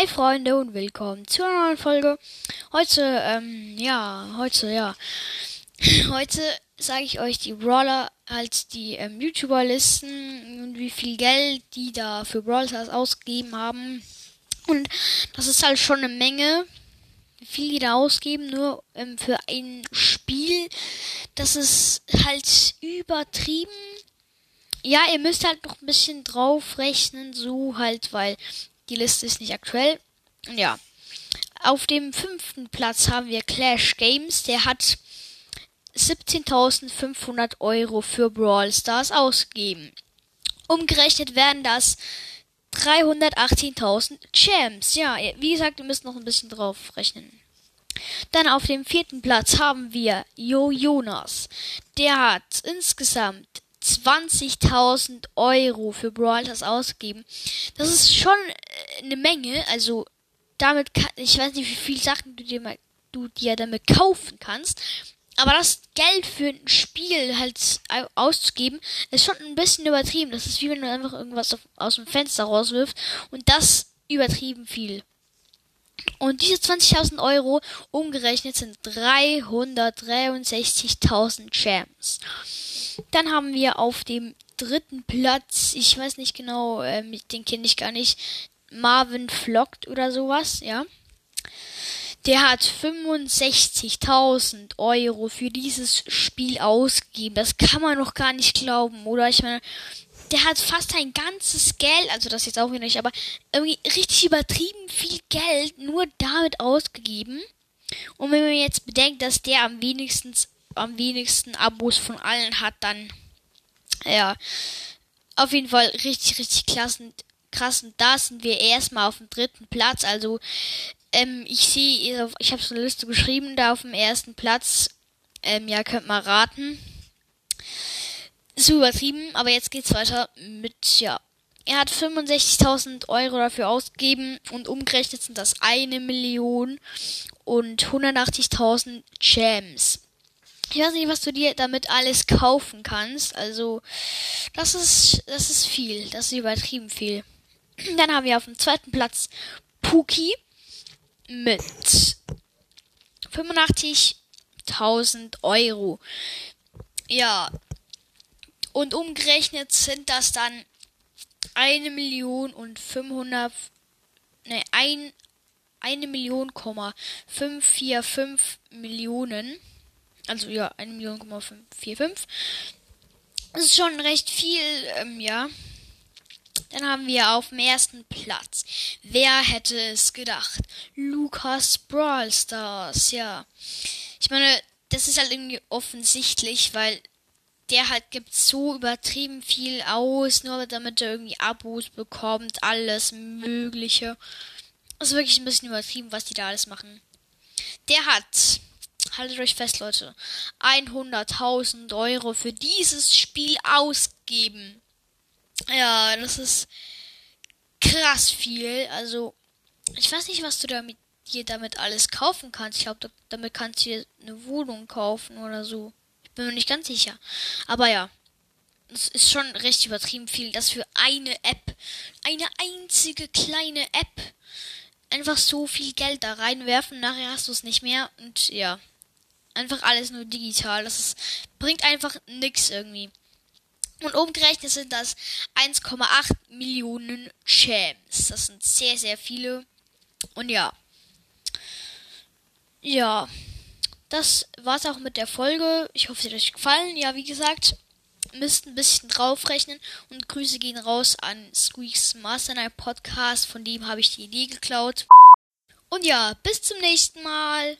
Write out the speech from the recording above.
Hi Freunde und willkommen zu einer neuen Folge. Heute, ähm, ja, heute, ja. Heute sage ich euch die Brawler, halt die ähm, YouTuber-Listen und wie viel Geld die da für Brawl ausgegeben haben. Und das ist halt schon eine Menge, wie viel die da ausgeben, nur ähm, für ein Spiel. Das ist halt übertrieben. Ja, ihr müsst halt noch ein bisschen drauf rechnen, so halt, weil die Liste ist nicht aktuell. Ja. Auf dem fünften Platz haben wir Clash Games. Der hat 17.500 Euro für Brawl Stars ausgegeben. Umgerechnet werden das 318.000 Champs. Ja, wie gesagt, ihr müsst noch ein bisschen drauf rechnen. Dann auf dem vierten Platz haben wir Jo Jonas. Der hat insgesamt 20.000 Euro für Brawl Stars ausgegeben. Das ist schon äh, eine Menge. Also damit kann, ich weiß nicht, wie viele Sachen du dir, mal, du dir damit kaufen kannst. Aber das Geld für ein Spiel halt auszugeben, ist schon ein bisschen übertrieben. Das ist wie wenn du einfach irgendwas auf, aus dem Fenster rauswirfst. Und das übertrieben viel. Und diese 20.000 Euro umgerechnet sind 363.000 Champs. Dann haben wir auf dem dritten Platz, ich weiß nicht genau, äh, den kenne ich gar nicht, Marvin Flockt oder sowas, ja. Der hat 65.000 Euro für dieses Spiel ausgegeben. Das kann man noch gar nicht glauben, oder? Ich meine, der hat fast ein ganzes Geld, also das jetzt auch wieder nicht, aber irgendwie richtig übertrieben viel Geld nur damit ausgegeben. Und wenn man jetzt bedenkt, dass der am wenigsten am wenigsten Abos von allen hat, dann ja, auf jeden Fall richtig, richtig klassen, krass. Und da sind wir erstmal auf dem dritten Platz. Also, ähm, ich sehe, ich habe so eine Liste geschrieben, da auf dem ersten Platz. Ähm, ja, könnt mal raten. Ist übertrieben, aber jetzt geht's weiter mit, ja. Er hat 65.000 Euro dafür ausgegeben und umgerechnet sind das eine Million und 180.000 Gems ich weiß nicht, was du dir damit alles kaufen kannst. Also, das ist, das ist viel. Das ist übertrieben viel. Dann haben wir auf dem zweiten Platz Puki mit 85.000 Euro. Ja. Und umgerechnet sind das dann eine Million und 500, ne, ein, eine Million, 545 Millionen. Also ja, 1 Million, 45. Das ist schon recht viel, ähm, ja. Dann haben wir auf dem ersten Platz. Wer hätte es gedacht? Lukas Brawl Stars, ja. Ich meine, das ist halt irgendwie offensichtlich, weil der halt gibt so übertrieben viel aus, nur damit er irgendwie Abos bekommt, alles Mögliche. Das ist wirklich ein bisschen übertrieben, was die da alles machen. Der hat haltet euch fest, Leute, 100.000 Euro für dieses Spiel ausgeben. Ja, das ist krass viel. Also, ich weiß nicht, was du damit dir damit alles kaufen kannst. Ich glaube, damit kannst du dir eine Wohnung kaufen oder so. Bin mir nicht ganz sicher. Aber ja, es ist schon recht übertrieben viel, dass für eine App, eine einzige kleine App, einfach so viel Geld da reinwerfen. Nachher hast du es nicht mehr. Und ja. Einfach alles nur digital. Das ist, bringt einfach nix irgendwie. Und umgerechnet sind das 1,8 Millionen Champs. Das sind sehr, sehr viele. Und ja. Ja. Das war's auch mit der Folge. Ich hoffe, es hat euch gefallen. Ja, wie gesagt, müsst ein bisschen draufrechnen. Und Grüße gehen raus an Squeaks Master Night Podcast. Von dem habe ich die Idee geklaut. Und ja, bis zum nächsten Mal.